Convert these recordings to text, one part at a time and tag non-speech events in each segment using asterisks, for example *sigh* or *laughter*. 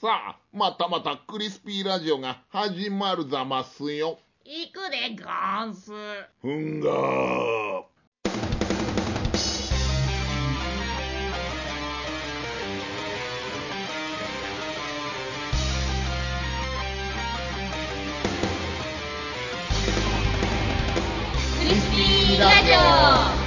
さあ、またまたクリスピーラジオが始まるざますよ。行くでゴンス。ふんがー。クリスピーラジオ。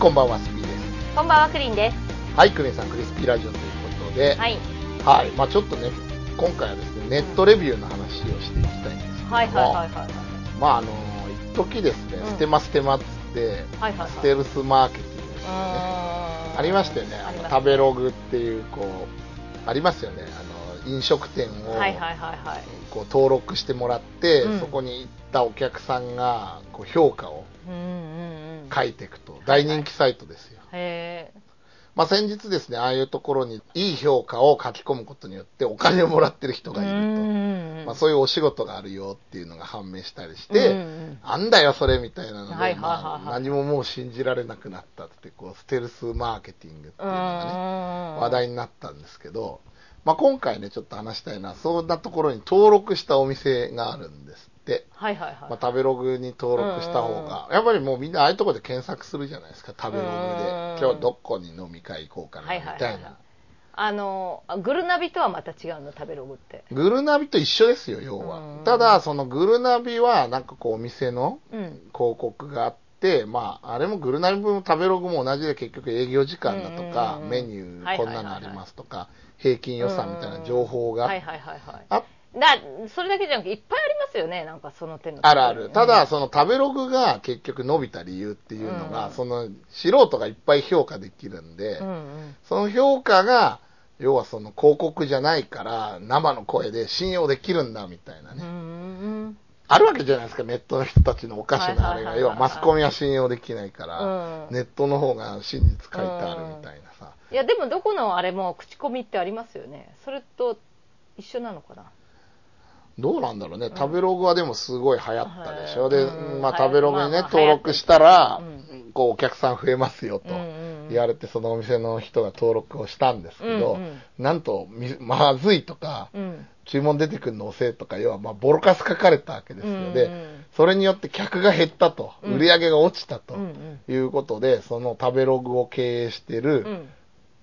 こんばんは、スピーです。こんばんは、クリンです。はい、クレンさん、クリスピーラジオということで、はい。はい、まあちょっとね、今回はですね、ネットレビューの話をしていきたいんですけども、はいはいはいはい。まああの、一時ですね、うんステマステマっつって、はいはいはいステルスマーケティングですよね。あありましたよね、あの食べログっていう、こう、ありますよね、あの飲食店を、はいはいはいはい。こう登録してもらって、うんそこに行ったお客さんがこう評価をうん。書いていくと、大人気サイトですよ。へまあ、先日ですね、ああいうところにいい評価を書き込むことによってお金をもらってる人え。がいると。んまあ、そういうお仕事があるよっていうのが判明したりして、うんうんなんだよそれみたいなので、まあ、何ももう信じられなくなったって、こう、ステルスマーケティングっていうのがね、話話題になったんですけど、まあ、今回ね、ちょっと話したいのは、そんなところに登録したお店があるんです。はいはいはい。まあ、食べログに登録した方が、やっぱりもうみんなああいうところで検索するじゃないですか、食べログで。うん今日どこに飲み会行こうかな、みはいはいはいはいたいな。あの、グルナビとはまた違うの、食べログって？グルナビと一緒ですよ、要はうん。ただ、そのグルナビは、なんかこう、お店のうん。広告があって、まあ、あれもグルナビも食べログも同じで結局営業時間だとか、うんメニューこんなのありますとか、平均予算みたいな情報がはいはいはいはい。あだそれだけじゃなくていっぱいありますよねなんかその手のあるある。ただ、うんその食べログが結局伸びた理由っていうのが、うんその素人がいっぱい評価できるんで、うんうんその評価が、要はその広告じゃないから、生の声で信用できるんだみたいなね。うんうんあるわけじゃないですか、ネットの人たちのおかしなあれが。要はマスコミは信用できないから、うんネットの方が真実書いてあるみたいなさ。いやでもどこのあれも口コミってありますよねそれと一緒なのかなどうなんだろうね。食べログはでもすごい流行ったでしょ。うん。まあ食べログにね、登録したら、うこうお客さん増えますよと言われて、そのお店の人が登録をしたんですけど、うんうん。なんと、みまずいとか、うん。注文出てくるの遅いとか、要はまあボロカス書かれたわけですよ。うんうんで、それによって客が減ったと、うん。売り上げが落ちたということで、その食べログを経営してる、うん。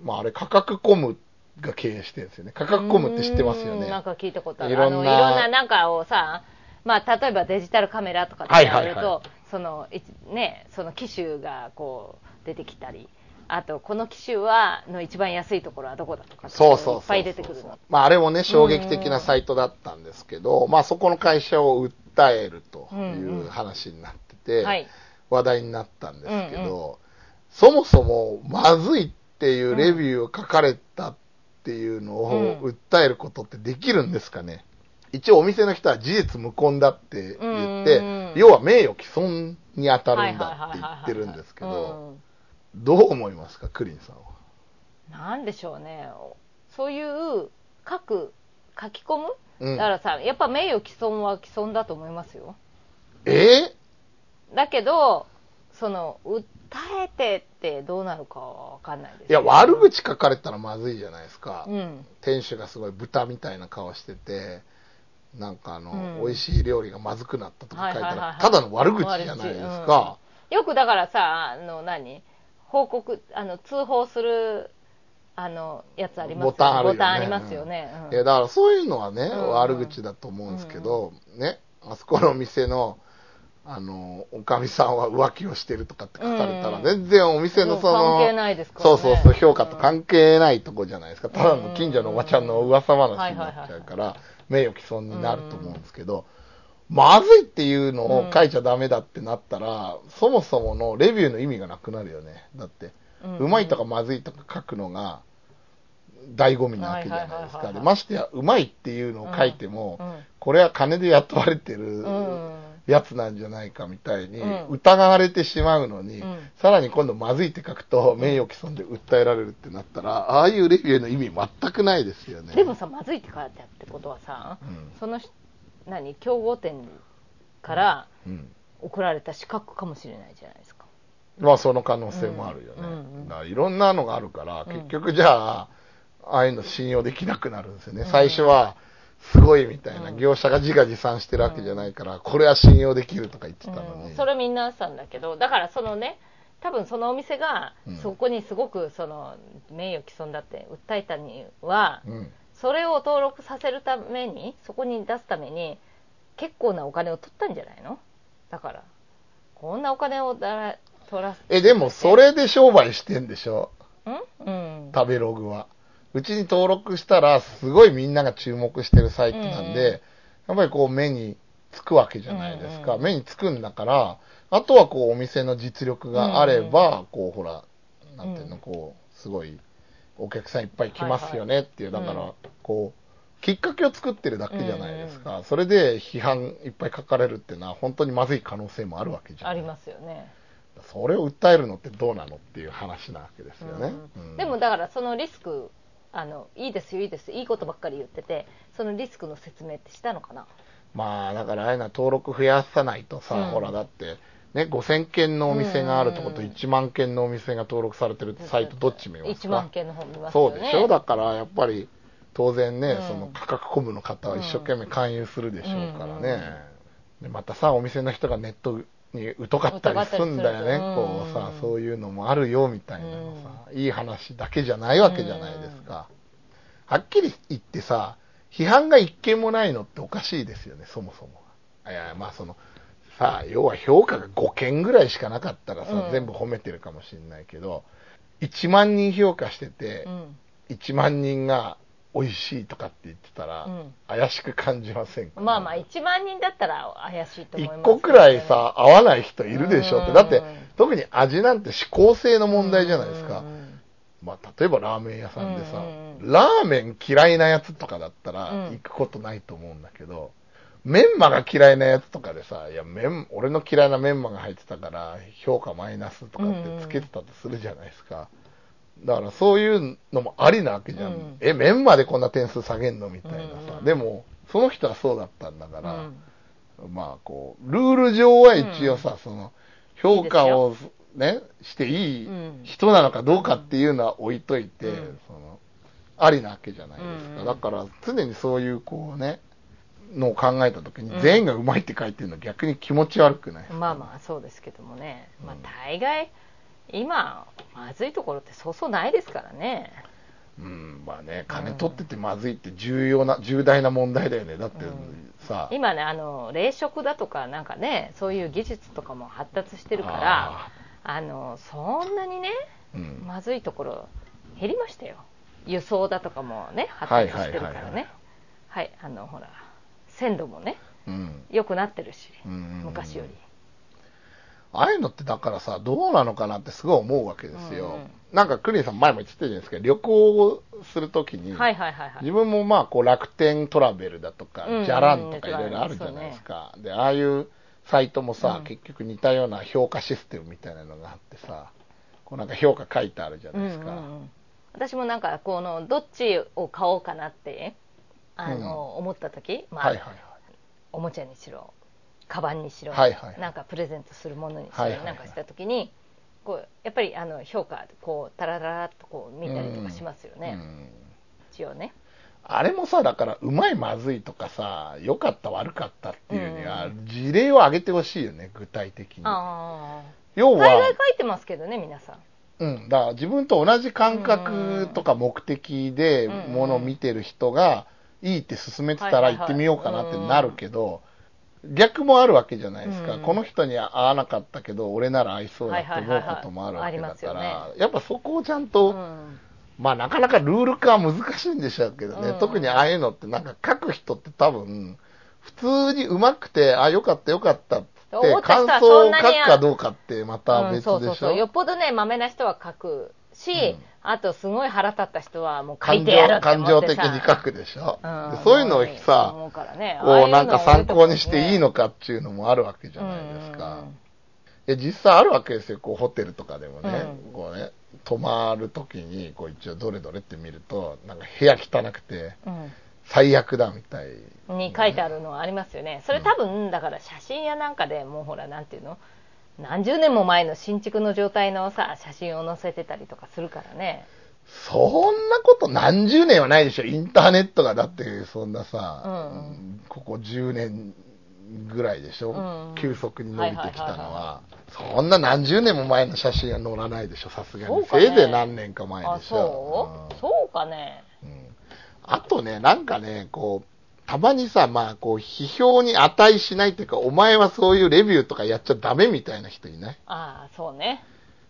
まああれ価格コムが経営してるんですよね。価格コムって知ってますよね。うんなんか聞いたことある。いろんないろんななんかをさまあ例えばデジタルカメラとかってやると、はいはい。はそのいねその機種がこう出てきたりあとこの機種はの一番安いところはどこだとかそうそういっぱい出てくるの。まああれもね、衝撃的なサイトだったんですけど、まあそこの会社を訴えるという話になってて、はい。話題になったんですけど、うんそもそもまずいっていうレビューを書かれたっていうのをうん。訴えることってできるんですかね、一応お店の人は事実無根だって言って、うん要は名誉毀損に当たるんだって言ってるんですけど、どう思いますか、クリンさんは。なんでしょうね。そういう書く書き込む、うん。だからさやっぱ名誉毀損は毀損だと思いますよ。え？だけどその訴えてってどうなるかは分かんないです。いや、悪口書かれたらまずいじゃないですか。うん。店主がすごい豚みたいな顔してて、なんかあの、うん。美味しい料理がまずくなったとか書いたら、ただの悪口じゃないですか。よくだからさあの何？報告あの通報するあのやつありますよボタンあるよね。ボタンありますよね、うん。いや、だからそういうのはね、うん。悪口だと思うんですけど、ね、あそこの店の、あの、おかみさんは浮気をしてるとかって書かれたら、うん。全然お店のその、関係ないですかそうそうそう、評価と関係ないとこじゃないですか。ただの近所のおばちゃんの噂話になっちゃうから、名誉毀損になると思うんですけど、まずいっていうのを書いちゃダメだってなったら、そもそものレビューの意味がなくなるよね。だって、うまいとかまずいとか書くのが、醍醐味なわけじゃないですか。ましてや、うまいっていうのを書いても、うんこれは金で雇われてるうんやつなんじゃないかみたいにうん。疑われてしまうのに、うん。さらに今度まずいって書くと名誉毀損で訴えられるってなったら、ああいうレビューの意味全くないですよね。でもさまずいって書いてあるってことはさ、うん。そのし何競合店からうん。送られた資格かもしれないじゃないですか、まあその可能性もあるよね。うん。うんだからいろんなのがあるから、うん。結局じゃあ、ああいうの信用できなくなるんですよね。最初は、すごいみたいな、うん。業者が自画自賛してるわけじゃないから、これは信用できるとか言ってたのに。うん。それみんなさんだけどだからそのね多分そのお店がうん。そこにすごくその名誉毀損だって訴えたには、うん。それを登録させるためにそこに出すために結構なお金を取ったんじゃないの？だからこんなお金をだ取らせえ、でもそれで商売してんでしょ？ん？うん。食べログは。うちに登録したら、すごいみんなが注目してるサイトなんで、うんうん。やっぱりこう目につくわけじゃないですか。うんうん目につくんだから、あとはこうお店の実力があれば、こうほら、なんていうの、うんこう、すごいお客さんいっぱい来ますよねっていう、だから、こう、きっかけを作ってるだけじゃないですか。それで批判いっぱい書かれるっていうのは、本当にまずい可能性もあるわけじゃない。ありますよね、それを訴えるのってどうなのっていう話なわけですよね。うん。うん。でもだからそのリスクあのいいですよいいです。いいことばっかり言っててそのリスクの説明ってしたのかな？まあ、だからああいうのは登録増やさないとさ、うん。ほら、だって、ね、5000件のお店があるとことうん。1万件のお店が登録されてるサイトどっち見ます1万か件の方見ますそよね。うでしょ？だからやっぱり当然ね、うん。その価格コムの方は一生懸命勧誘するでしょうからうん。ね。でまたさ、お店の人がネットに疎かったりするんだよね。こうさうん、そういうのもあるよみたいなのさ、いい話だけじゃないわけじゃないですか。はっきり言ってさ、批判が一件もないのっておかしいですよね、そもそもが。いや、まあその、さあ、要は評価が5件ぐらいしかなかったらさ、うん全部褒めてるかもしれないけど、1万人評価してて、うん1万人が美味しいとかって言ってたら、うん。怪しく感じませんか、まあまあ1万人だったら怪しいと思います1ね。個くらいさ、合わない人いるでしょって。うん。だって、特に味なんて指向性の問題じゃないですか。う。ん。まあ、例えばラーメン屋さんでさ、うん。ラーメン嫌いなやつとかだったらうん。行くことないと思うんだけど、メンマが嫌いなやつとかでさ、いや、メン、俺の嫌いなメンマが入ってたから、評価マイナスとかってつけてたとするじゃないですか。だからそういうのもありなわけじゃん。うん。え、メンマでこんな点数下げんのみたいなさ。うん。でも、その人はそうだったんだから、うん。まあこう、ルール上は一応さ、その、評価をね、していいうん。人なのかどうかっていうのは置いといて、うん。その、ありなわけじゃないですか。うんだから常にそういうこうね、のを考えたときにうん。全員がうまいって書いてるのは逆に気持ち悪くないですか、まあまあそうですけどもね、まあうん。大概今まずいところってそうそうないですからね。うん、まあね、金取っててまずいって重要な、重大な問題だよね。だってうん。さ、今ねあの冷食だとかなんかねそういう技術とかも発達してるからああのそんなにねーうん、まずいところ減りましたよ。輸送だとかもね発はい達してるからね。はいあのほら鮮度もねうん。良くなってるし昔よりああいうのってだからさ、どうなのかなってすごい思うわけですよ。うんうん。なんかクリンさん前も言ってたじゃないですか、旅行をするときに、はいはいはいはい。自分もまあこう楽天トラベルだとか、うんじゃらんとかいろいろあるじゃないですか。で、ああいうサイトもさ、うん。結局似たような評価システムみたいなのがあってさ、こうなんか評価書いてあるじゃないですか。うんうんうん。私もなんかこのどっちを買おうかなってあの、思った時、まあはいはいはい。おもちゃにしろカバンにしろ、はいはい。なんかプレゼントするものにしろ、はいはいはい。なんかした時にこうやっぱりあの評価こうタラララっとこう見たりとかしますよね、うん。一応ね。あれもさ、だから、うまいまずいとかさ、良かった悪かったっていうにはう、事例を挙げてほしいよね、具体的に。あ要あ大概は、書いてますけどね皆さん。うん、だから自分と同じ感覚とか目的でうん。ものを見てる人がいいって勧めてたら行ってみようかなってなるけど、逆もあるわけじゃないですか。うん。この人には合わなかったけど、俺なら合いそうだって思うこともあるわけだから、やっぱそこをちゃんと、うん。まあなかなかルール化は難しいんでしょうけどね、うん。特にああいうのってなんか書く人って多分、普通に上手くて、あ、よかったよかったって感想を書くかどうかってまたうん別でしょ。そうそうそう。よっぽどねまめな人は書くし、うん、あとすごい腹立った人はもう書いてやる感情的に書くでしょ、うん、そういうのをさ、ね、こうなんか参考にしていいのかっていうのもあるわけじゃないですか。いや実際あるわけですよ、こうホテルとかでもね、うん、こうね泊まるときにこう一応どれどれって見ると、なんか部屋汚くて、最悪だみたい、ね、に書いてあるのはありますよね。それ多分、だから写真やなんかでもうほら、なんていうの？何十年も前の新築の状態のさ写真を載せてたりとかするからね。そんなこと何十年はないでしょ。インターネットがだってそんなさ、うん、ここ10年ぐらいでしょ、うん、急速に伸びてきたのは,、そんな何十年も前の写真は載らないでしょ。さすがに、ね、せいぜい何年か前でしょ。そう、そうかね、うん、あとねなんかねこうたまにさ、まあ、こう、批評に値しないっていうか、お前はそういうレビューとかやっちゃダメみたいな人いない？ああ、そうね。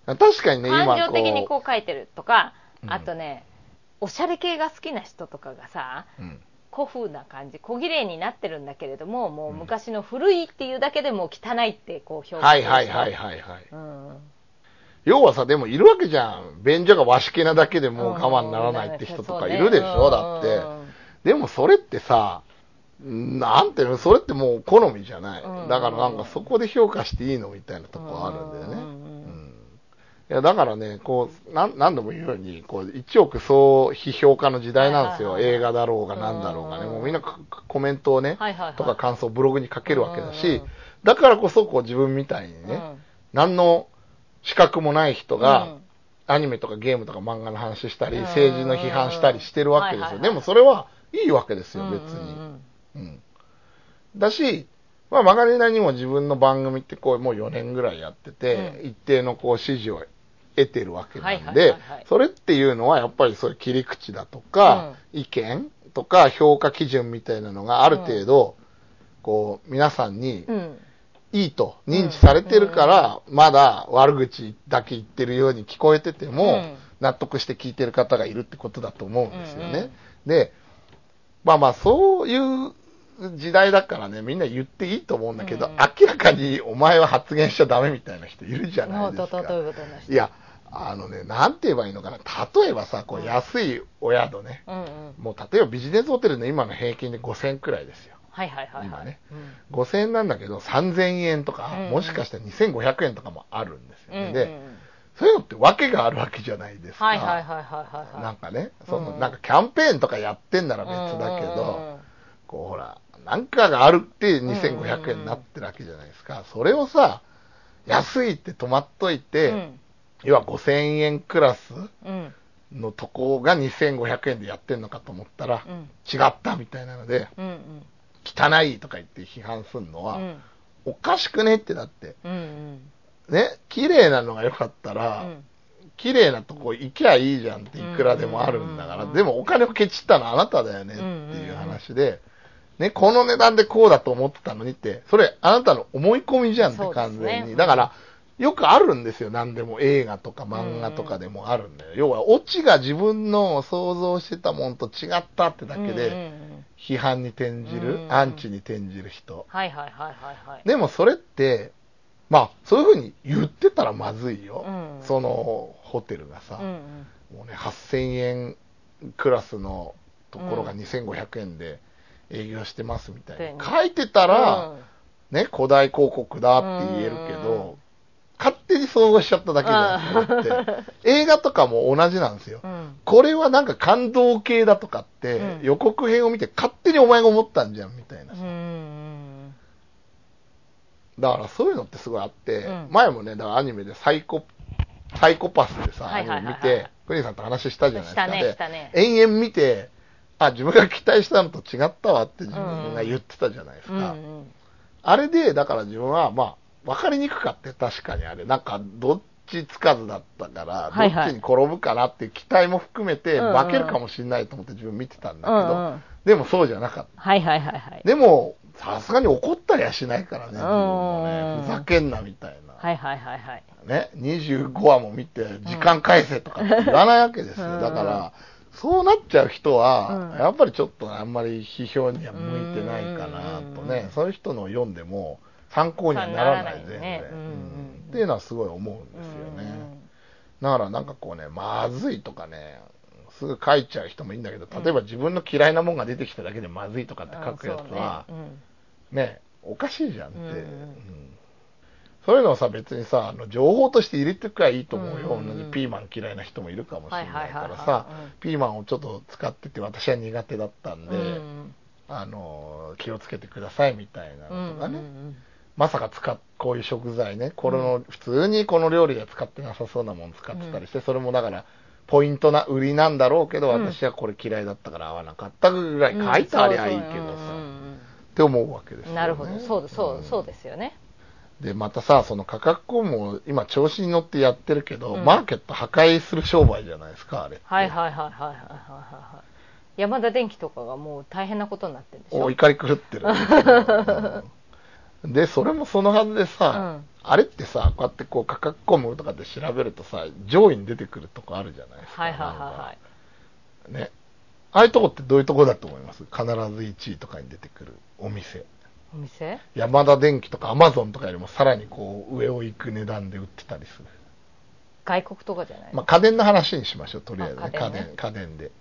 確かにね、今感情的にこう書いてるとか、あとね、おしゃれ系が好きな人とかがさ、うん、古風な感じ、小綺麗になってるんだけれども、もう昔の古いっていうだけでも汚いってこう表現はいはいはいはいはい。うん、要はさ、でもいるわけじゃん。便所が和式なだけでもう我慢ならないって人とかいるでしょ、だって。でもそれってさ、なんていうの、それってもう好みじゃない。だからなんかそこで評価していいのみたいなとこあるんだよね。うん。いや、だからね、こう、なん、何度も言うように、こう、一億総批評家の時代なんですよ。映画だろうが何だろうがね。もうみんなコメントをね、とか感想をブログに書けるわけだし、だからこそこう自分みたいにね、何の資格もない人が、アニメとかゲームとか漫画の話したり、政治の批判したりしてるわけですよ。でもそれはいいわけですよ、別に。うん。だし、まあ、曲がりなにも自分の番組ってこう、もう4年ぐらいやってて、うん、一定のこう、支持を得てるわけなんで、それっていうのはやっぱりそういう切り口だとか、うん、意見とか評価基準みたいなのがある程度、こう、皆さんに、いいと認知されてるから、まだ悪口だけ言ってるように聞こえてても、納得して聞いてる方がいるってことだと思うんですよね。で、まあまあ、そういう時代だからね、みんな言っていいと思うんだけど、うん、明らかにお前は発言しちゃダメみたいな人いるじゃないですか。いや、あのね、なんて言えばいいのかな。例えばさ、こう安いお宿ね、うんうん、もう例えばビジネスホテルの今の平均で5000円くらいですよ。はいはいはい、はい、今ね、うん、5000円なんだけど3000円とか、うん。うん、もしかしたら2500円とかもあるんですよね。うんうん、で、そういうのって訳があるわけじゃないですか。はいはいはいはいはい。なんかね、その、なんかキャンペーンとかやってんなら別だけど、こうほら、なんかがあるって2500円になってるわけじゃないですか。それをさ、安いって止まっといて、うん、要は5000円クラスのとこが2500円でやってんのかと思ったら、うん、違ったみたいなので、うんうん、汚いとか言って批判するのは、おかしくねってだって、うんうんね、綺麗なのが良かったら、うん、綺麗なとこ行きゃいいじゃんっていくらでもあるんだから、でもお金をケチったのはあなただよねっていう話で、ね、この値段でこうだと思ってたのにって、それあなたの思い込みじゃんって完全に。ね、だから、よくあるんですよ、何でも。映画とか漫画とかでもあるんだよ。要は、オチが自分の想像してたもんと違ったってだけで、批判に転じる、アンチに転じる人。はいはいはいはい。でもそれって、まあ、そういうふうに言ってたらまずいよ。うん、そのホテルがさ、うんうん、もうね、8000円クラスのところが2500円で営業してますみたいな。書いてたら、ね、古代広告だって言えるけど、勝手に想像しちゃっただけじゃなくて、映画とかも同じなんですよ、うん、これはなんか感動系だとかって、予告編を見て勝手にお前が思ったんじゃんみたいなさ。だからそういうのってすごいあって、うん、前もね、だからアニメでサイコ、サイコパスでさ、アニメ見て、プリンさんと話したじゃないですか。ね、で、ね、延々見て、あ、自分が期待したのと違ったわって自分が言ってたじゃないですか。うんうん、あれで、だから自分は、まあ、分かりにくかって確かにあれ、なんか、どっちつかずだったから、どっちに転ぶかなっていう期待も含めて、化けるかもしれないと思って自分見てたんだけど、うんうん、でもそうじゃなかった。はいはいはいはい。でも、さすがに怒ったりはしないからね、自分もね。ふざけんなみたいな。はいはいはいはい。ね、25話も見て、時間返せとかって言わないわけですよ。だから、そうなっちゃう人は、やっぱりちょっとあんまり批評には向いてないかなとね、そういう人の読んでも参考にはならない全然、っていうのはすごい思うんですよね。だからなんかこうね、まずいとかね、すぐ書いちゃう人もいいんだけど、例えば自分の嫌いなもんが出てきただけでまずいとかって書くやつは、ね、ね、おかしいじゃんって。うん、うんそういうのをさ、別にさ、あの情報として入れてくらいいと思うよ。同じピーマン嫌いな人もいるかもしれないからさ、ピーマンをちょっと使ってて私は苦手だったんで、あの、気をつけてくださいみたいなのとかね。まさか使っ、こういう食材ね、これの、普通にこの料理では使ってなさそうなもの使ってたりして、それもだから、ポイントな、売りなんだろうけど、私はこれ嫌いだったから合わなかったぐらい書いてありゃいいけどさ、って思うわけですよね。なるほど、そうそう、そうですよね。で、またさ、その価格コも今調子に乗ってやってるけど、うん、マーケット破壊する商売じゃないですか、あれ。はいはいはいはいはいはい。山田電機とかがもう大変なことになってるでしょ？お怒り狂ってる、*laughs* うん、で、それもそのはずでさ、うん、あれってさ、こうやってこう価格コムとかで調べるとさ、上位に出てくるとこあるじゃないですか。はいはいはいはい。ね。ああいうとこってどういうとこだと思います？必ず1位とかに出てくるお店。お店？山田電機とかアマゾンとかよりもさらにこう上を行く値段で売ってたりする。外国とかじゃない？まあ家電の話にしましょうとりあえずね。家電、ね、家電で。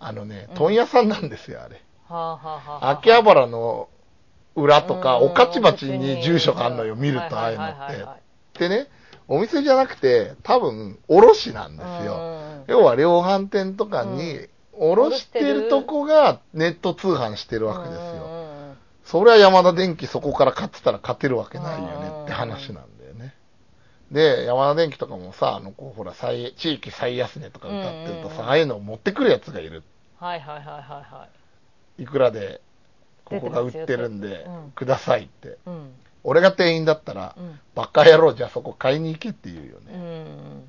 あのね問屋さんなんですよあれ、はあはあ、秋葉原の裏とか、御徒町に住所があるのよ、見ると、ああいうのって。でね、お店じゃなくて、多分、卸なんですよ。要は量販店とかに、卸してるとこがネット通販してるわけですよ。そりゃ山田電機そこから買ってたら勝てるわけないよねって話なんだよね。で、山田電機とかもさ、あの、こう、ほら、最、地域最安値とか歌ってるとさ、ああいうのを持ってくるやつがいる。はいはいはいはいはい。いくらで、ここが売ってるんで、くださいって。うん、俺が店員だったら、うん、バカ野郎じゃあそこ買いに行けって言うよね。うん、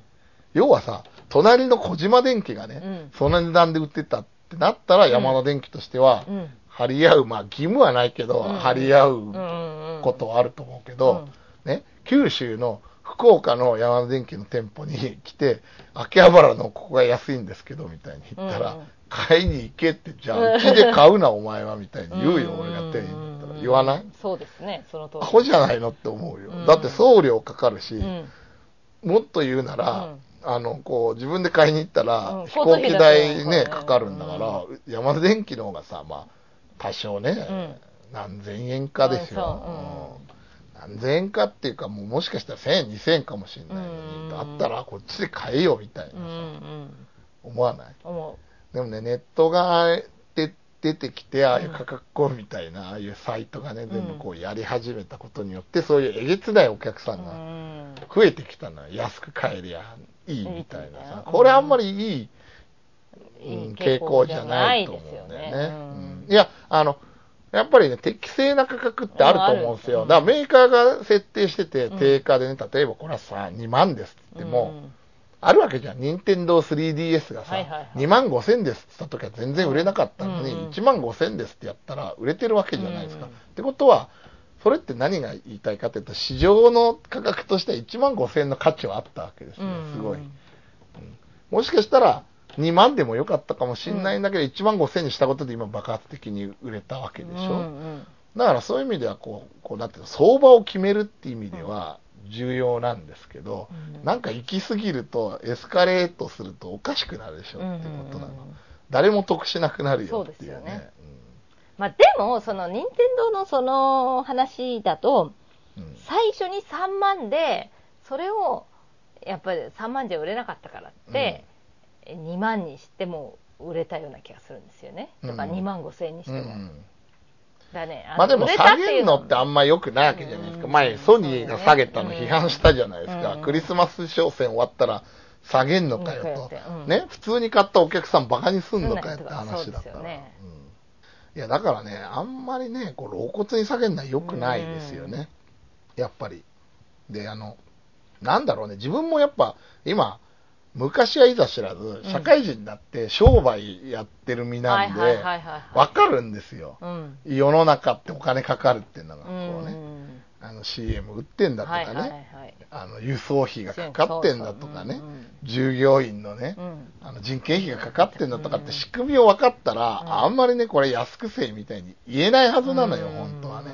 要はさ、隣の小島電機がね、その値段で売ってたってなったら山田電機としては、張り合う、まあ義務はないけど、張り合うことはあると思うけど、ね、九州の福岡の山田電機の店舗に来て、秋葉原のここが安いんですけど、みたいに言ったら、買いに行けって、じゃあうちで買うな、お前は、みたいに言うよ、俺が店員だったら。言わない？そうですね、その通り。アホじゃないのって思うよ。だって送料かかるし、もっと言うなら、あの、こう、自分で買いに行ったら、飛行機代ね、かかるんだから、山田電機の方がさ、まあ、多少ね、何千円かですよ。何千円かっていうか、もうもしかしたら1000円、2000円かもしれないのに、だったらこっちで買えよみたいなさ、思わない？でもね、ネットがで出てきて、ああいう価格交みたいな、ああいうサイトがね、全部こうやり始めたことによって、そういうえげつないお客さんが増えてきたのは、安く買えりゃいいみたいなさ、これあんまりいい、傾向じゃないと思うんだよね。いや、あの、やっぱりね、適正な価格ってあると思うんですよ。だからメーカーが設定してて、定価でね、例えばこれはさ、2万ですって言っても、あるわけじゃん。任天堂 3DS がさ、はいはいはい、2万5千ですって言った時は全然売れなかったのに、うんうん、1万5千ですってやったら売れてるわけじゃないですか。ってことは、それって何が言いたいかっていうと、市場の価格としては1万5千の価値はあったわけですよ、すごい。うん、もしかしたら、2万でもよかったかもしれないんだけど、1万5千にしたことで今爆発的に売れたわけでしょ。うんうん、だからそういう意味ではこう、こうなんていうの、相場を決めるっていう意味では重要なんですけど、うん、なんか行き過ぎると、エスカレートするとおかしくなるでしょっていうことなの。うんうんうん、誰も得しなくなるよっていうね。そうですよね。うん、まあでも、その、任天堂のその話だと、最初に3万で、それを、やっぱり3万じゃ売れなかったからって、2万にしても売れたような気がするんですよね。とか2万5千円にしても。うんだね、まあでも下げるのってあんま良くないわけじゃないですか。前ソニーが下げたの批判したじゃないですか。クリスマス商戦終わったら下げんのかよと。ね、普通に買ったお客さんバカにすんのかよって話だったら。いや、だからね、あんまりね、こう露骨に下げるのは良くないですよね。やっぱり。で、あの、なんだろうね、自分もやっぱ今、昔はいざ知らず、社会人になって商売やってる身なんで、わかるんですよ、うん、世の中ってお金かかるっていうのが、こうね、あの CM 売ってんだとかね、あの輸送費がかかってんだとかね、従業員のね、あの人件費がかかってんだとかって仕組みを分かったら、あんまりね、これ安くせいみたいに言えないはずなのよ、本当はね。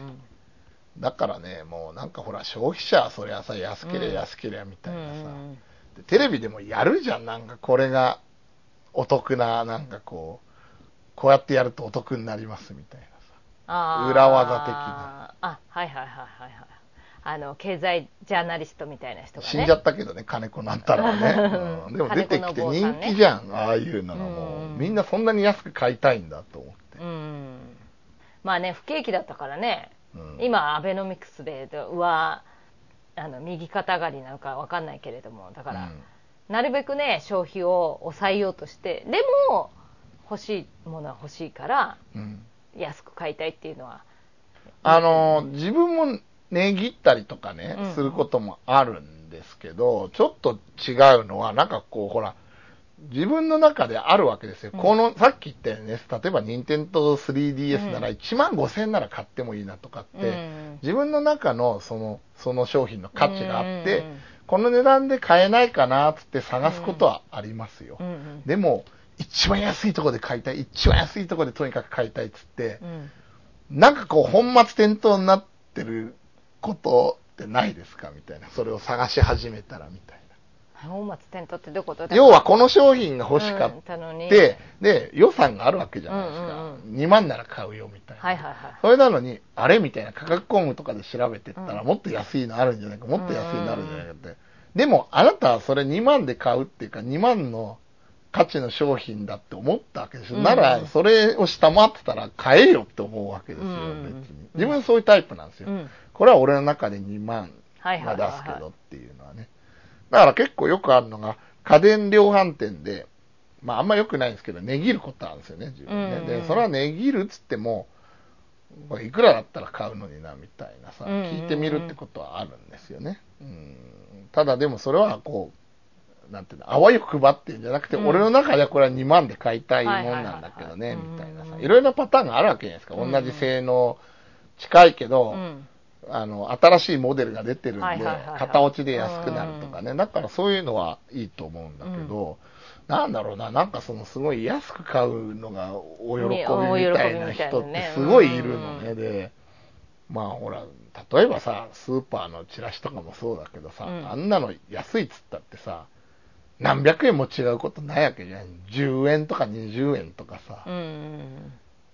だからね、もうなんかほら、消費者はそりゃさ、安ければ安ければみたいなさ、って。テレビでもやるじゃん、なんかこれがお得な、なんかこう、こうやってやるとお得になりますみたいなさ。裏技的な。あ、はいはいはいはいはい。あの、経済ジャーナリストみたいな人がね。死んじゃったけどね、金子なんたらはね。*laughs* うん、でも出てきて人気じゃん、ああいうのがもう。みんなそんなに安く買いたいんだと思って。うん。まあね、不景気だったからね、うん、今、アベノミクスで、うわ、あの、右肩上がりなのかわかんないけれども、だから、うん、なるべくね、消費を抑えようとして、でも、欲しいものは欲しいから、安く買いたいっていうのは。あの、自分も値切ったりとかね、することもあるんですけど、ちょっと違うのは、なんかこう、ほら、自分の中であるわけですよ。うん、この、さっき言ったよね、例えば任天堂 3DS なら1万5000円なら買ってもいいなとかって、うん、自分の中のその、その商品の価値があって、うん、この値段で買えないかなって探すことはありますよ。でも、一番安いところで買いたい、一番安いところでとにかく買いたいっつって、なんかこう本末転倒になってることってないですか？みたいな。それを探し始めたらみたいな。本末転倒ってどういうこと要はこの商品が欲しかったのに、で、予算があるわけじゃないですか。うんうんうん、2万なら買うよみたいな。はいはいはい。それなのに、あれみたいな価格コムとかで調べてったら、もっと安いのあるんじゃないか、もっと安いのあるんじゃないかって。でも、あなたはそれ2万で買うっていうか、2万の価値の商品だって思ったわけですよ。うん、なら、それを下回ってたら買えよって思うわけですよ、別に。自分そういうタイプなんですよ。うん、これは俺の中で2万が出すけどっていうのはね。だから結構よくあるのが、家電量販店で、まああんま良くないんですけど、値切ることあるんですよね、自分ね。で、それは値切るっつっても、いくらだったら買うのにな、みたいなさ、聞いてみるってことはあるんですよね。うん、ただでもそれはこう、なんていうの、あわよくばってんじゃなくて、俺の中ではこれは2万で買いたいもんなんだけどね、みたいなさ、いろいろなパターンがあるわけじゃないですか。同じ性能近いけど、あの、新しいモデルが出てるんで、型落ちで安くなるとかね。だからそういうのはいいと思うんだけど、うん、なんだろうな、なんかそのすごい安く買うのがお喜びみたいな人ってすごいいるのね。で、まあほら、例えばさ、スーパーのチラシとかもそうだけどさ、うん、あんなの安いっつったってさ、何百円も違うことないわけじゃん。10円とか20円とかさ。うん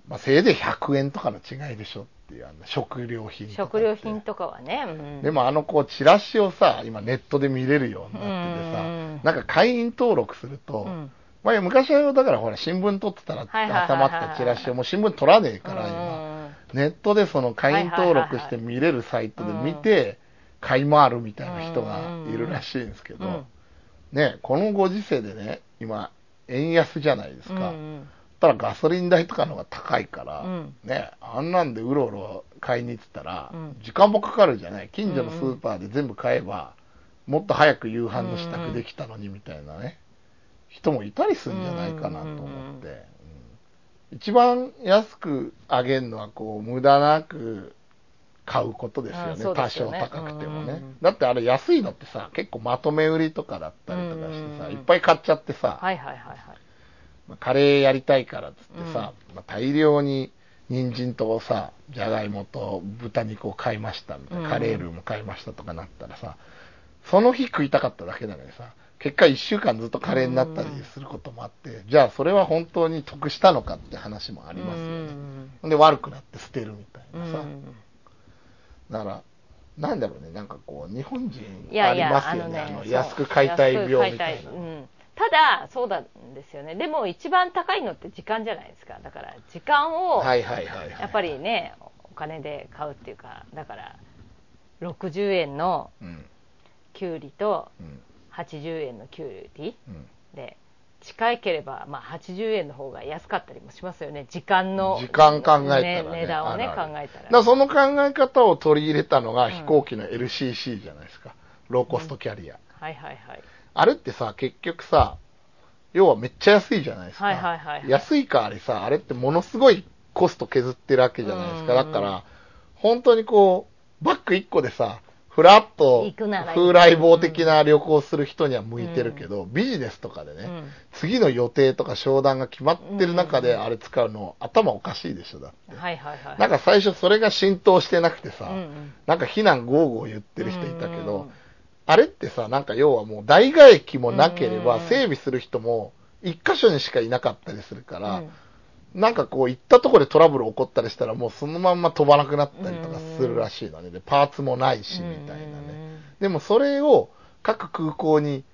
まあ、せいぜい100円とかの違いでしょっていう、あの食料品とか。食料品とかはね。うん、でもあのこう、チラシをさ、今ネットで見れるようになっててさ、んなんか会員登録すると、うん、まあ昔はだからほら新聞取ってたら挟まったチラシをもう新聞取らねえから今、ネットでその会員登録して見れるサイトで見て、買い回るみたいな人がいるらしいんですけど、ね、このご時世でね、今、円安じゃないですか。うんったらガソリン代とかの方が高いから、うん、ね、あんなんでうろうろ買いに行ってたら、時間もかかるじゃない。近所のスーパーで全部買えば、もっと早く夕飯の支度できたのにみたいなね、人もいたりするんじゃないかなと思って。一番安くあげるのは、こう、無駄なく買うことですよね。よね多少高くてもね。だってあれ安いのってさ、結構まとめ売りとかだったりとかしてさ、いっぱい買っちゃってさ、はいはいはいはい。まあ、カレーやりたいからっつってさ、うん、まあ、大量に人参とさ、じゃがいもと豚肉を買いましたみたいな、カレールーも買いましたとかなったらさ、その日食いたかっただけなのにさ、結果1週間ずっとカレーになったりすることもあって、じゃあそれは本当に得したのかって話もありますよね。で、悪くなって捨てるみたいなさ。だから、なんだろうね、なんかこう、日本人ありますよね、あのね安く買いたい病みたいな。ただ、そうなんですよね。でも一番高いのって時間じゃないですか。だから時間を、やっぱりね、お金で買うっていうか、だから60円のきゅうりと80円のきゅうりで、近ければ、まあ、80円の方が安かったりもしますよね。時間の、時間考えたら、ね、値段をね、考えたら。らその考え方を取り入れたのが飛行機の LCC じゃないですか。うん、ローコストキャリア。うん、はいはいはい。あれってさ、結局さ、要はめっちゃ安いじゃないですか。はいはいはい、はい、安いかあれさ、あれってものすごいコスト削ってるわけじゃないですか。だから、本当にこう、バッグ1個でさ、ふらっと風来坊的な旅行する人には向いてるけど、うん、ビジネスとかでね、うん、次の予定とか商談が決まってる中であれ使うの、頭おかしいでしょ、だって。はいはいはい。なんか最初それが浸透してなくてさ、うん、なんか非難ゴーゴー言ってる人いたけど、あれってさ、なんか要はもう代替駅もなければ整備する人も一箇所にしかいなかったりするから、うんなんかこう行ったところでトラブル起こったりしたらもうそのまんま飛ばなくなったりとかするらしいのね。で、パーツもないしみたいなね。でもそれを各空港に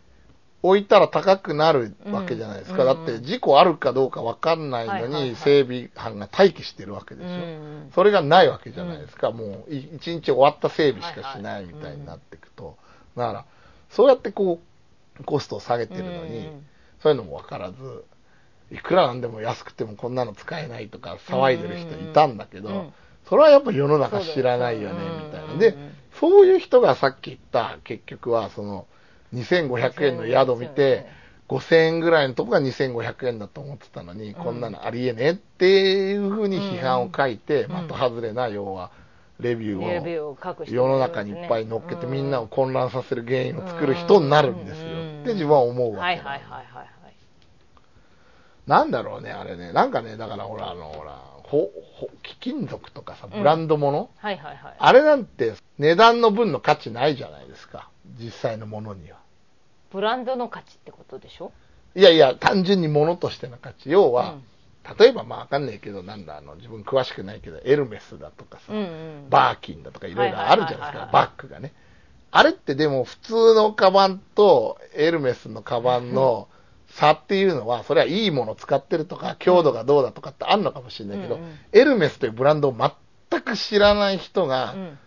置いたら高くなるわけじゃないですか。だって事故あるかどうかわかんないのに整備班が待機してるわけでしょ。それがないわけじゃないですか。もう一日終わった整備しかしないみたいになっていくと。だから、そうやってこう、コストを下げてるのに、そういうのもわからず、いくらなんでも安くてもこんなの使えないとか騒いでる人いたんだけど、それはやっぱ世の中知らないよね、みたいな。で、そういう人がさっき言った、結局は、その、2500円の宿見て、5000円ぐらいのとこが2500円だと思ってたのに、こんなのありえねえっていうふうに批判を書いて、的外れな、要は、レビューを世の中にいっぱい乗っけてみんなを混乱させる原因を作る人になるんですよって自分は思うわけ。はいはいはいはい。なんだろうね、あれね。なんかね、だからほら、あの、ほら、ほ、ほ、貴金属とかさ、ブランド物、うん、はいはいはい。あれなんて値段の分の価値ないじゃないですか。実際のものには。ブランドの価値ってことでしょ？いやいや、単純に物としての価値。要は、うん、例えばまあわかんないけど、なんだ、あの、自分詳しくないけど、エルメスだとかさ、うんうん、バーキンだとかいろいろあるじゃないですか、バッグがね。あれってでも普通のカバンとエルメスのカバンの *laughs* 差っていうのは、それはいいもの使ってるとか、強度がどうだとかってあるのかもしれないけど、うんうん、エルメスというブランドを全く知らない人が、うん、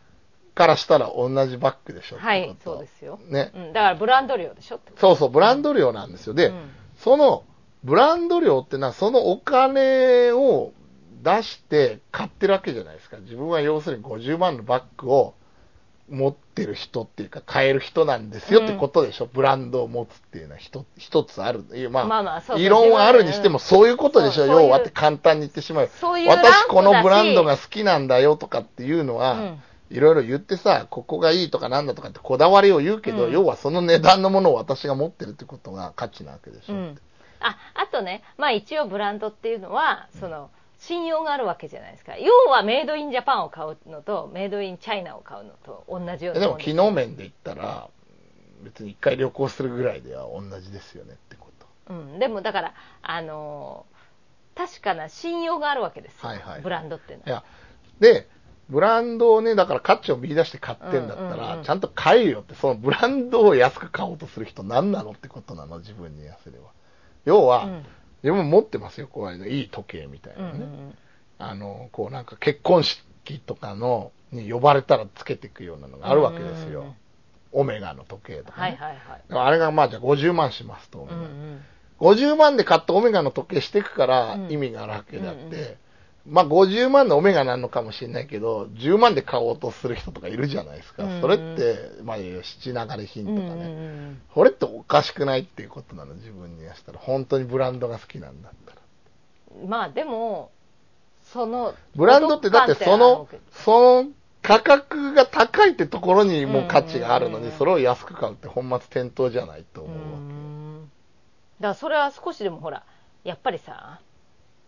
からしたら同じバッグでしょはい、そうですよ。ね、うん、だからブランド量でしょそうそう、ブランド量なんですよ。で、うん、その、ブランド量ってのは、そのお金を出して買ってるわけじゃないですか。自分は要するに50万のバッグを持ってる人っていうか、買える人なんですよってことでしょ、うん、ブランドを持つっていうのは一一つある。まあ、まあまあ、異論はあるにしてもそういうことでしょ、要はって簡単に言ってしまう。そういう私このブランドが好きなんだよとかっていうのは、いろいろ言ってさ、ここがいいとかなんだとかってこだわりを言うけど、うん、要はその値段のものを私が持ってるってことが価値なわけでしょ、うん、あ、あとね、まあ一応ブランドっていうのは、その、信用があるわけじゃないですか。要はメイドインジャパンを買うのと、メイドインチャイナを買うのと同じようなでも機能面で言ったら、別に一回旅行するぐらいでは同じですよねってこと。うん、でもだから、あのー、確かな信用があるわけですよ。はいはい、ブランドっていうのは。いや、で、ブランドをね、だから価値を見出して買ってんだったら、ちゃんと買えよって、そのブランドを安く買おうとする人何なのってことなの、自分に言わせれば。要は、うん、自分持ってますよ、こういうの。いい時計みたいなね。うんうん、あの、こうなんか結婚式とかの、に呼ばれたらつけていくようなのがあるわけですよ。うんうん、オメガの時計とかね。はいはいはい、あれがまあじゃあ50万しますと。うんうん、50万で買ったオメガの時計していくから意味があるわけであって、うんうんまあ50万のオメガなのかもしれないけど、10万で買おうとする人とかいるじゃないですか。うんうん、それって、まあ七流れ品とかね、うんうん。これっておかしくないっていうことなの、自分に言わしたら。本当にブランドが好きなんだったら。まあでも、その、ブランドってだってその、その価格が高いってところにもう価値があるのに、それを安く買うって本末転倒じゃないと思うわけ。だからそれは少しでもほら、やっぱりさ、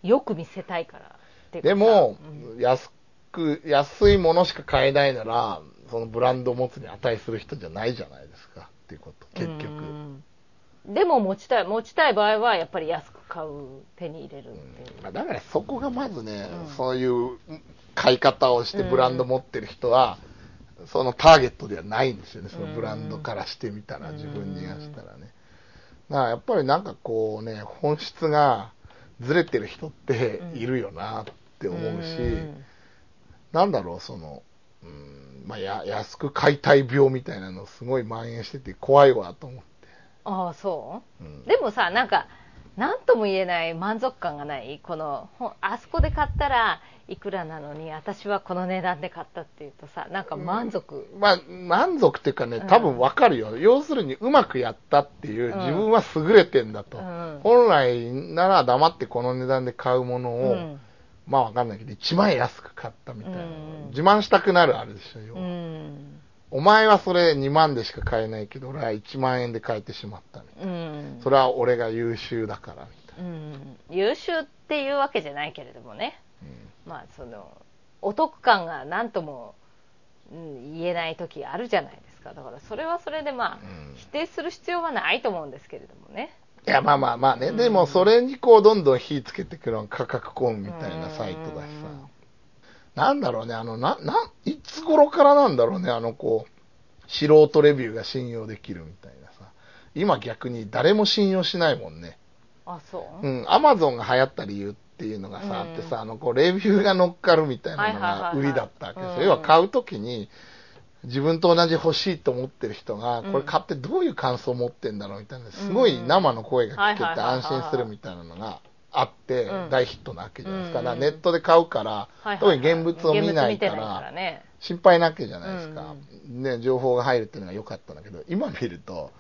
よく見せたいから。でも、うん、安く、安いものしか買えないなら、そのブランドを持つに値する人じゃないじゃないですか、っていうこと、結局。でも持ちたい、持ちたい場合はやっぱり安く買う、手に入れるっていう。だからそこがまずね、うん、そういう買い方をしてブランド持ってる人は、そのターゲットではないんですよね、そのブランドからしてみたら、自分に言わしたらね。だからやっぱりなんかこうね、本質がずれてる人っているよなっって思うし、うなんだろう、その、うん、まあ、や、安く買いたい病みたいなのすごい蔓延してて怖いわと思って。ああ、そう、うん、でもさ、なんか、なんとも言えない満足感がないこの、あそこで買ったらいくらなのに、私はこの値段で買ったっていうとさ、なんか満足。うん、まあ、満足っていうかね、多分わかるよ、うん、要するにうまくやったっていう、自分は優れてんだと。本来なら黙ってこの値段で買うものを、まあわかんないけど、1万円安く買ったみたいな。自慢したくなるあれでしょ、要は。お前はそれ2万でしか買えないけど、俺は1万円で買えてしまったみたいな。それは俺が優秀だからみたいな。優秀っていうわけじゃないけれどもね。まあその、お得感が何とも、うん、言えない時あるじゃないですか。だからそれはそれでまあ、うん、否定する必要はないと思うんですけれどもねいやまあまあまあね、うん、でもそれにこうどんどん火つけてくるの価格コーンみたいなサイトだしさ、なんだろうねあのなないつ頃からなんだろうねあのこう素人レビューが信用できるみたいなさ。今逆に誰も信用しないもんね。あそう？うん。アマゾンが流行った理由っていうのがさ、あってさあのこうレビューが乗っかるみたいなのが売りだったわけですよ、要は買うときに自分と同じ欲しいと思ってる人が、これ買ってどういう感想を持ってんだろうみたいな、すごい生の声が聞けて安心するみたいなのがあって、大ヒットなわけじゃないですか。だからネットで買うから、特に現物を見ないから、心配なわけじゃないですか。ね、情報が入るっていうのが良かったんだけど、今見ると、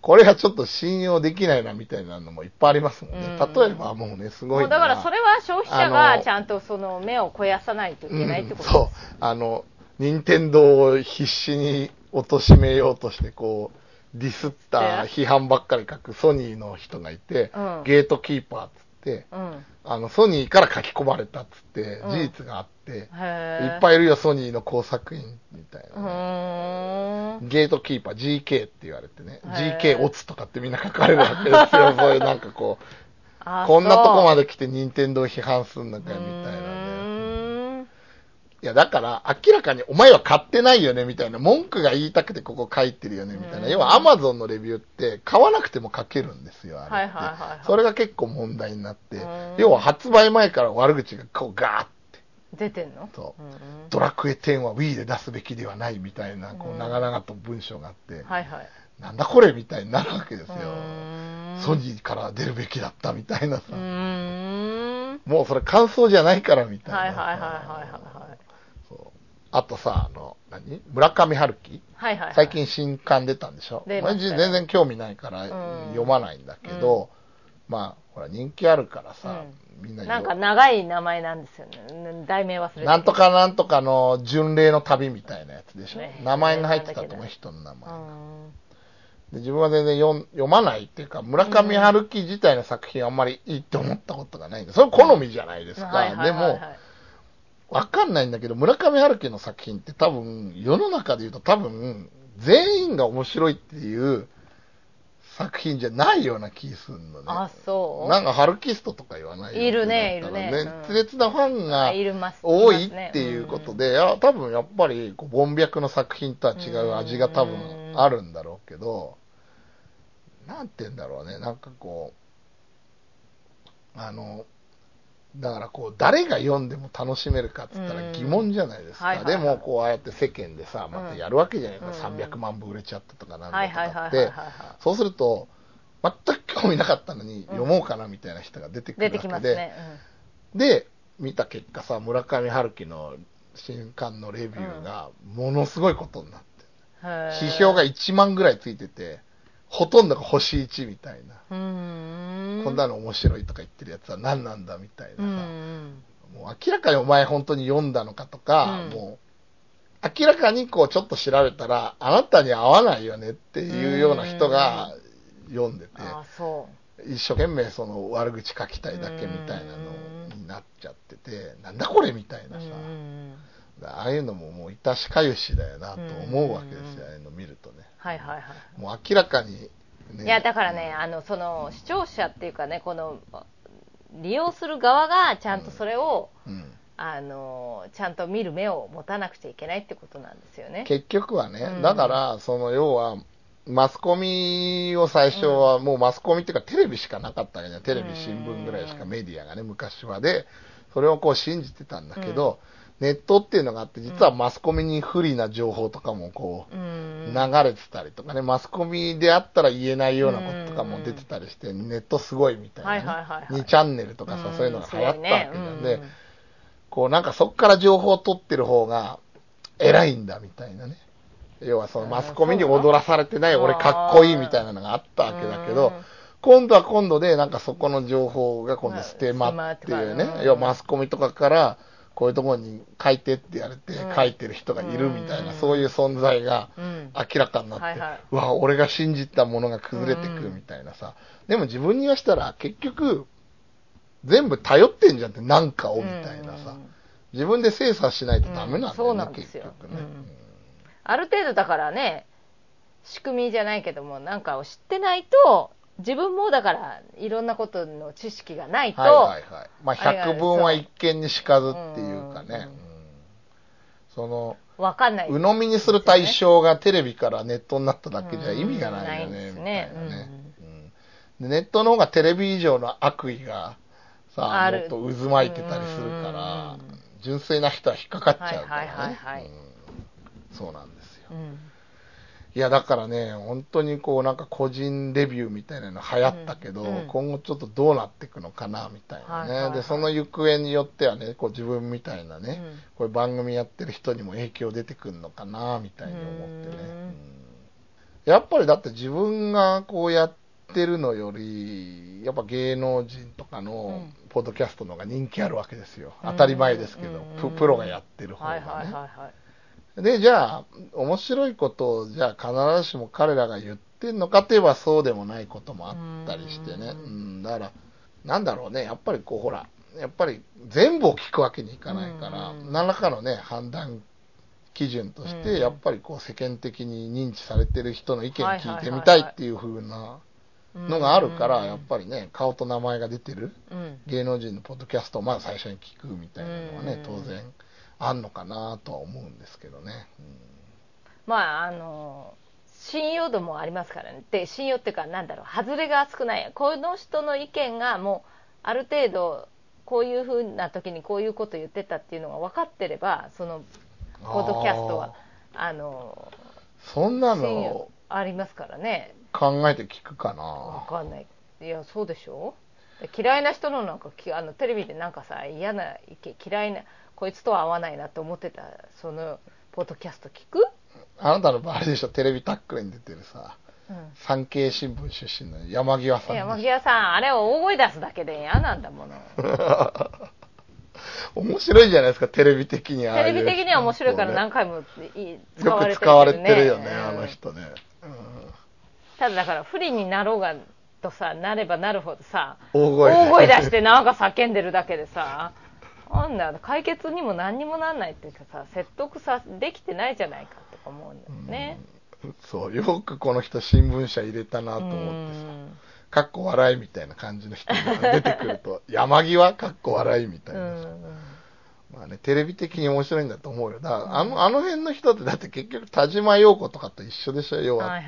これはちょっと信用できないなみたいなのもいっぱいありますもんね。例えばもうね、すごい。だからそれは消費者がちゃんとその目を肥やさないといけないってことです、うん、そう。あの、任天堂を必死に貶めようとして、こう、ディスった批判ばっかり書くソニーの人がいて、うん、ゲートキーパーっつって、うん、あの、ソニーから書き込まれたっつって、事実があって、いっぱいいるよ、ソニーの工作員みたいな、ね、ゲートキーパー、GK って言われてね、GK オツとかってみんな書かれるわけですよ、*laughs* そういうなんかこう、こんなとこまで来て任天堂批判すんのかよ、みたいな。ね。いや、だから、明らかにお前は買ってないよね、みたいな、文句が言いたくてここ書いてるよね、みたいな。要は、アマゾンのレビューって、買わなくても書けるんですよ、あれそれが結構問題になって、要は発売前から悪口がこうガーって。出てんの？そう。ドラクエ10は Wii で出すべきではないみたいな、こう、長々と文章があって、はいはい。なんだこれみたいになるわけですよ。ソニーから出るべきだったみたいなさ。もうそれ感想じゃないからみたいな。はいはいはいはいはい。あとさ、あの、何？村上春樹、はいはい、はい、最近新刊出たんでしょ？全然興味ないから読まないんだけど、うん、まあ、ほら人気あるからさ、うん、みんななんか長い名前なんですよね。題名忘れてなんとかなんとかの巡礼の旅みたいなやつでしょ、ね、名前が入ってたと思う、人の名前が。で自分は全然読読まないっていうか、村上春樹自体の作品あんまりいいって思ったことがないんで、それ好みじゃないですか。でも、わかんないんだけど、村上春樹の作品って多分、世の中で言うと多分、全員が面白いっていう作品じゃないような気するのね。あ、そう？なんか、ハルキストとか言わないいるね、いるね。熱烈なファンが多いっていうことで、いや、多分やっぱり、こう、ボンの作品とは違う味が多分あるんだろうけど、なんて言うんだろうね、なんかこう、あの、だからこう、誰が読んでも楽しめるかっつったら疑問じゃないですか。でも、こう、ああやって世間でさ、またやるわけじゃないか。うん、300万部売れちゃったとかなんだとかって。そうすると、全く興味なかったのに読もうかなみたいな人が出てくるわけで。うんねうん、で、見た結果さ、村上春樹の新刊のレビューがものすごいことになって。指標が1万ぐらいついてて、ほとんどが星1みたいな。こんなの面白いとか言ってるやつは何なんだみたいなさ。もう明らかにお前本当に読んだのかとか、うん、もう、明らかにこうちょっと調べたら、あなたに合わないよねっていうような人が読んでて、一生懸命その悪口書きたいだけみたいなのになっちゃってて、なんだこれみたいなさ。ああいうのももう致しかゆしだよなと思うわけですよ、ああいうの見るとね。はいはいはい。もう明らかに、ね、いや、だからね、あの、その、視聴者っていうかね、この、利用する側がちゃんとそれを、うん、あの、ちゃんと見る目を持たなくちゃいけないってことなんですよね。結局はね、うん、だから、その、要は、マスコミを最初は、もうマスコミっていうかテレビしかなかったわけじゃテレビ、新聞ぐらいしかメディアがね、昔はで、それをこう信じてたんだけど、うんネットっていうのがあって、実はマスコミに不利な情報とかもこう、流れてたりとかね、マスコミであったら言えないようなこととかも出てたりして、ネットすごいみたいな、ね、2チャンネルとかさ、そういうのが流行ったわけなんで、こうなんかそっから情報を取ってる方が偉いんだみたいなね。要はそのマスコミに踊らされてない俺かっこいいみたいなのがあったわけだけど、今度は今度でなんかそこの情報が今度捨てまっていうね、要はマスコミとかから、こういうところに書いてって言われて書いてる人がいるみたいな、そういう存在が明らかになって、うわ、俺が信じたものが崩れてくるみたいなさ。でも自分に言わしたら結局、全部頼ってんじゃんって、なんかをみたいなさ。自分で精査しないとダメなんだよね、結局ね。ある程度だからね、仕組みじゃないけどもなんかを知ってないと自分もだからいろんなことの知識がないと、はいはいはい。まあ、百聞は一見にしかずっていうかね、う。ん、そのわかんない、ね、鵜呑みにする対象がテレビからネットになっただけじゃ意味がないよね、うん、ネットの方がテレビ以上の悪意がさあもっと渦巻いてたりするから、純粋な人は引っかかっちゃうからね、はいはいはい、そうなんですよ、いや、だからね、本当にこう、なんか個人レビューみたいなの流行ったけど、うん。うん、今後ちょっとどうなっていくのかな、みたいなね、はいはいはい。で、その行方によってはね、こう自分みたいなね、うん、こういう番組やってる人にも影響出てくるのかな、みたいに思ってね。うん。やっぱりだって自分がこうやってるのより、やっぱ芸能人とかのポッドキャストの方が人気あるわけですよ。当たり前ですけど、プロがやってる方がね。はいはいはいはいで、じゃあ、面白いことを、じゃあ必ずしも彼らが言ってんのかといえばそうでもないこともあったりしてね。うん、だから、なんだろうね、やっぱりこう、ほら、やっぱり全部を聞くわけにいかないから、何らかのね、判断基準として、やっぱりこう世間的に認知されてる人の意見聞いてみたいっていう風なのがあるから、やっぱりね、顔と名前が出てる芸能人のポッドキャストをまず最初に聞くみたいなのはね、当然。あんのかなとは思うんですけどね。うん、まああの信用度もありますからね。で信用っていうかなんだろう外れが少ない。この人の意見がもうある程度こういうふうな時にこういうこと言ってたっていうのが分かってればそのポッドキャストはあのそんなのありますからね。考えて聞くかな。分かんない。いやそうでしょ？嫌いな人のなんかあのテレビでなんかさ嫌な意見嫌いなこいつとは合わないなと思ってたそのポッドキャスト聞く？あなたの場合でしょ。テレビタックルに出てるさ、うん、産経新聞出身の山際さん山際さんあれを大声出すだけで嫌なんだもの。*laughs* 面白いじゃないですかテレビ的にはテレビ的には面白いから何回も使われてる、ね、よく使われてるよね、あの人ね、うん、ただだから不利になろうがとさなればなるほどさ大声大声出してなんか叫んでるだけでさあんな解決にも何にもなんないっていうかさ説得さできてないじゃないかとか思うんだよね、うん、そうよくこの人新聞社入れたなと思ってさ、かっこ笑いみたいな感じの人が出てくると *laughs* 山際かっこ笑いみたいなまあね、テレビ的に面白いんだと思うよ。だからあの、あの辺の人ってだって結局田島陽子とかと一緒でしょ、要は。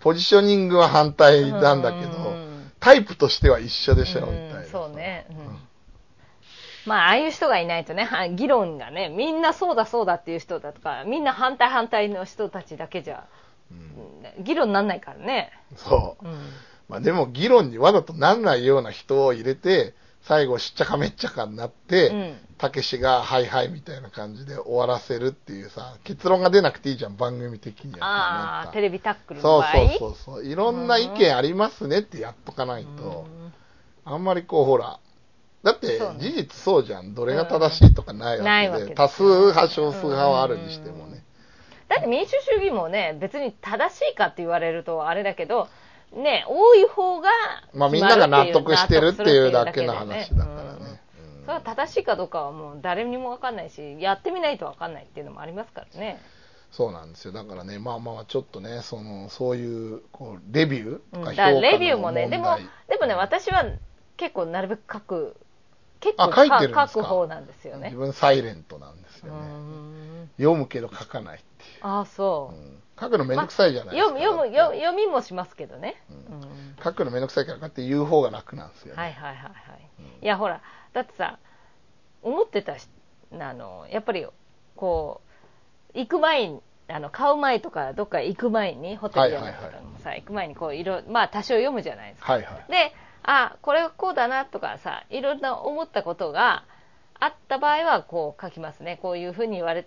ポジショニングは反対なんだけど、タイプとしては一緒でしょ、みたいな。そうね。うんまあ、ああいう人がいないとね、議論がね、みんなそうだそうだっていう人だとか、みんな反対反対の人たちだけじゃ、うん、議論になんないからね。そう。うん、まあでも議論にわざとなんないような人を入れて、最後しっちゃかめっちゃかになって、たけしがはいはいみたいな感じで終わらせるっていうさ、結論が出なくていいじゃん、番組的には。ああ、テレビタックルそうそうそうそう。いろんな意見ありますねってやっとかないと、あんまりこうほら、だって事実そうじゃん、どれが正しいとかないわけで、多数派、少数派はあるにしてもね。だって民主主義もね、別に正しいかって言われるとあれだけど、ね、多い方がまあみんなが納得してるっていうだけの話だからね。それは正しいかどうかはもう誰にも分かんないし、やってみないと分かんないっていうのもありますからね。そうなんですよ。だからね、まあまあ、ちょっとね、その、そういう、こう、レビューとか評価の問題、うん、レビューもね、でも、でもね、私は結構なるべく書く結構書いてるんです書く方なんですよね。自分サイレントなんですよね。読むけど書かないっていう。ああ、そう、うん。書くのめんどくさいじゃないですか。読む、読む、読みもしますけどね。うん、書くのめんどくさいからこうやって言う方が楽なんですよね。はいはいはいはい。いや、ほら、だってさ、思ってたし、あの、やっぱり、こう、行く前に、あの買う前とかどっか行く前にホテルとかもさ、行く前にこういろまあ多少読むじゃないですか、はいはい、であこれはこうだなとかさいろんな思ったことがあった場合はこう書きますね。こういうふうに言われ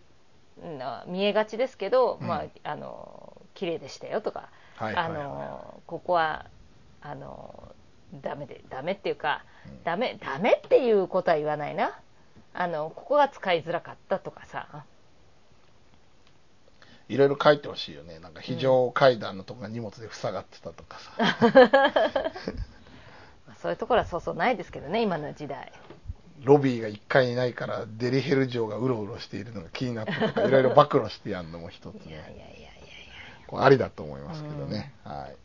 見えがちですけど、うん、まああの綺麗でしたよとか、はいはいはい、あのここはあのダメでダメっていうか、うん、ダメダメっていうことは言わないな。あのここが使いづらかったとかさ。いろいろ書いてほしいよね。なんか非常階段のとこが荷物で塞がってたとかさ、*laughs* そういうところはそうそうないですけどね今の時代。ロビーが1階にないからデリヘル城がうろうろしているのが気になったとかいろいろ暴露してやんのも一つね。ありだと思いますけどね。はい。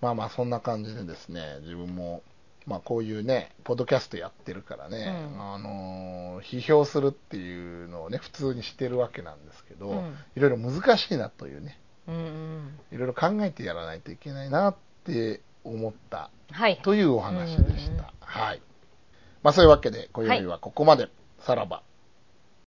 まあまあ、そんな感じでですね、自分も、まあこういうね、ポッドキャストやってるからね、うん、あの批評するっていうのをね、普通にしてるわけなんですけど、いろいろ難しいなというね、いろいろ考えてやらないといけないなって思った、はい、というお話でした。はい。まあそういうわけで、今宵はここまで。さらば。